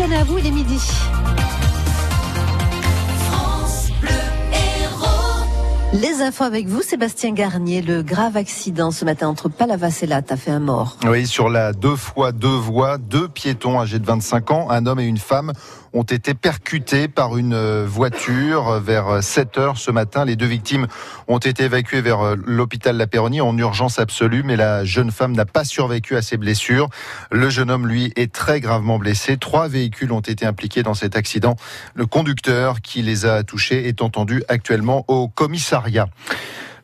À vous, il est midi. Les infos avec vous, Sébastien Garnier. Le grave accident ce matin entre Palavas et Latte a fait un mort. Oui, sur la deux fois deux voies, deux piétons âgés de 25 ans, un homme et une femme ont été percutés par une euh, voiture vers 7 heures ce matin. Les deux victimes ont été évacuées vers euh, l'hôpital La Péronie en urgence absolue, mais la jeune femme n'a pas survécu à ses blessures. Le jeune homme, lui, est très gravement blessé. Trois véhicules ont été impliqués dans cet accident. Le conducteur qui les a touchés est entendu actuellement au commissariat.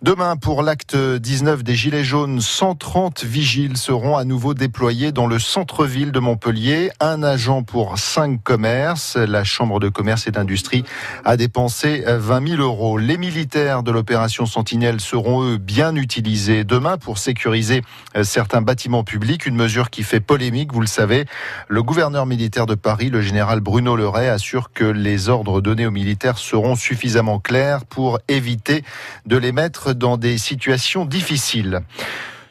Demain, pour l'acte 19 des Gilets jaunes, 130 vigiles seront à nouveau déployés dans le centre-ville de Montpellier. Un agent pour cinq commerces. La Chambre de commerce et d'industrie a dépensé 20 000 euros. Les militaires de l'opération Sentinelle seront, eux, bien utilisés demain pour sécuriser euh, certains bâtiments publics. Une mesure qui fait polémique, vous le savez. Le gouverneur militaire de Paris, le général Bruno Leray, assure que les ordres donnés aux militaires seront suffisamment clairs pour éviter de les mettre dans des situations difficiles.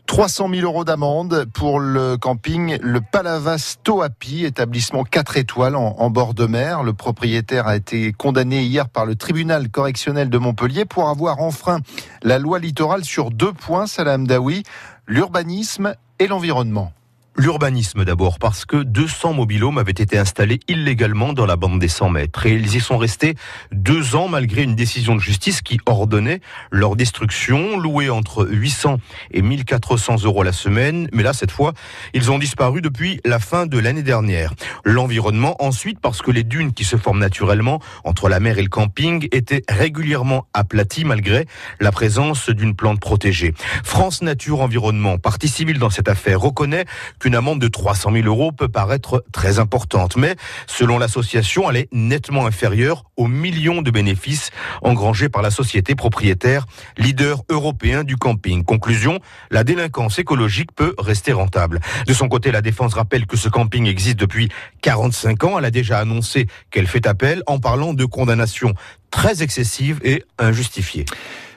300 000 euros d'amende pour le camping Le Palavas Toapi, établissement 4 étoiles en, bord de mer. Le propriétaire a été condamné hier par le tribunal correctionnel de Montpellier pour avoir enfreint la loi littorale sur deux points, Salam Daoui, l'urbanisme et l'environnement. L'urbanisme d'abord, parce que 200 mobilhomes avaient été installés illégalement dans la bande des 100 mètres. Et ils y sont restés deux ans malgré une décision de justice qui ordonnait leur destruction, louée entre 800 et 1400 euros la semaine. Mais là, cette fois, ils ont disparu depuis la fin de l'année dernière. L'environnement, ensuite, parce que les dunes qui se forment naturellement entre la mer et le camping étaient régulièrement aplaties malgré la présence d'une plante protégée. France Nature Environnement, partie civile dans cette affaire, reconnaît qu'une amende de 300 000 euros peut paraître très importante. Mais selon l'association, elle est nettement inférieure aux millions de bénéfices engrangés par la société propriétaire, leader européen du camping. Conclusion, la délinquance écologique peut rester rentable. De son côté, la défense rappelle que ce camping existe depuis 45 ans. Elle a déjà annoncé qu'elle fait appel en parlant de condamnations très excessives et injustifiées.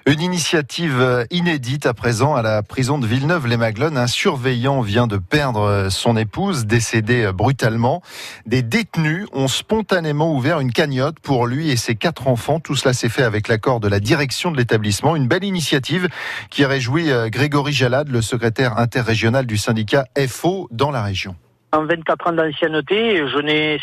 Une initiative inédite à présent à la prison de Villeneuve-les-Maglones. Un surveillant vient de perdre son épouse, décédée brutalement. Des détenus ont spontanément ouvert une cagnotte pour lui et ses quatre enfants. Tout cela s'est fait avec l'accord de la direction de l'établissement. Une belle initiative qui réjouit euh, Grégory Jalade, le secrétaire interrégional du syndicat FO dans la région. En 24 ans d'ancienneté,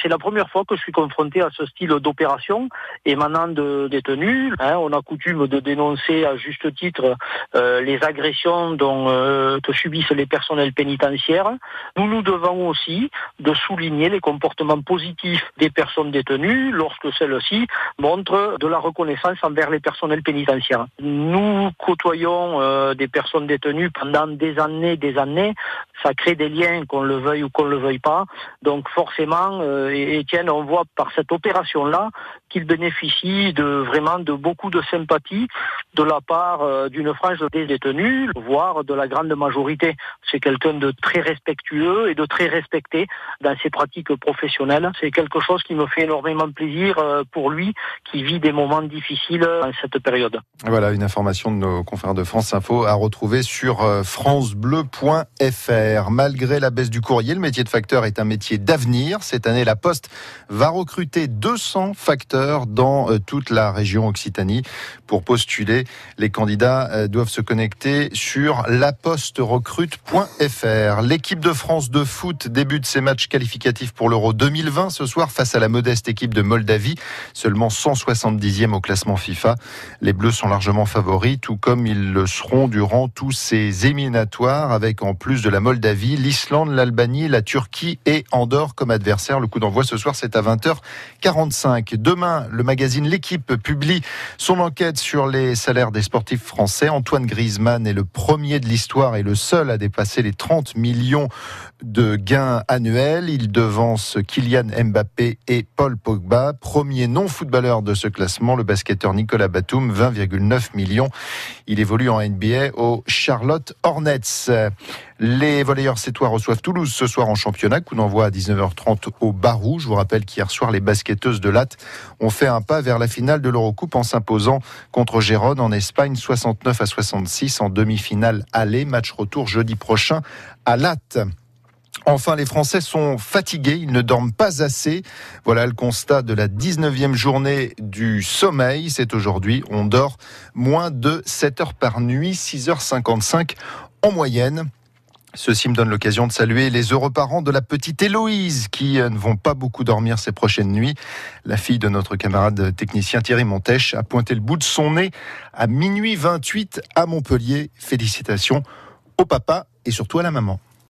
c'est la première fois que je suis confronté à ce style d'opération émanant de détenus. Hein, on a coutume de dénoncer à juste titre euh, les agressions dont euh, que subissent les personnels pénitentiaires. Nous nous devons aussi de souligner les comportements positifs des personnes détenues lorsque celles-ci montrent de la reconnaissance envers les personnels pénitentiaires. Nous côtoyons euh, des personnes détenues pendant des années, des années. Ça crée des liens, qu'on le veuille ou qu'on le veuille pas. Donc forcément, euh, Étienne, on voit par cette opération-là qu'il bénéficie de vraiment de beaucoup de sympathie de la part euh, d'une frange des détenus, voire de la grande majorité. C'est quelqu'un de très respectueux et de très respecté dans ses pratiques professionnelles. C'est quelque chose qui me fait énormément plaisir euh, pour lui, qui vit des moments difficiles dans cette période. Voilà une information de nos confrères de France Info à retrouver sur francebleu.fr. Malgré la baisse du courrier, le métier de facteur est un métier d'avenir. Cette année, la Poste va recruter 200 facteurs dans euh, toute la région Occitanie. Pour postuler, les candidats euh, doivent se connecter sur laposterecrute.fr. L'équipe de France de foot débute ses matchs qualificatifs pour l'Euro 2020 ce soir face à la modeste équipe de Moldavie, seulement 170e au classement FIFA. Les Bleus sont largement favoris, tout comme ils le seront durant tous ces éliminatoires, avec en plus de la Moldavie, l'Islande, l'Albanie, la Turquie et Andorre comme adversaires. Le coup d'envoi ce soir, c'est à 20h45. Demain, le magazine L'équipe publie son enquête sur les salaires des sportifs français. Antoine Griezmann est le premier de l'histoire et le seul à dépasser les 30 millions de gains annuels. Il devance Kylian Mbappé et Paul Pogba. Premier non-footballeur de ce classement, le basketteur Nicolas Batum, 20,9 millions. Il évolue en NBA au Charlotte Hornets. Les volleyeurs sétois reçoivent Toulouse ce soir en championnat. Coup d'envoi à 19h30 au Barou. Je vous rappelle qu'hier soir, les basketteuses de Latte ont fait un pas vers la finale de l'Eurocoupe en s'imposant contre Gérone en Espagne 69 à 66 en demi-finale aller. Match retour jeudi prochain à Latte. Enfin, les Français sont fatigués, ils ne dorment pas assez. Voilà le constat de la 19e journée du sommeil. C'est aujourd'hui, on dort moins de 7 heures par nuit, 6h55 en moyenne. Ceci me donne l'occasion de saluer les heureux parents de la petite Héloïse qui euh, ne vont pas beaucoup dormir ces prochaines nuits. La fille de notre camarade technicien Thierry Montèche a pointé le bout de son nez à minuit 28 à Montpellier. Félicitations au papa et surtout à la maman.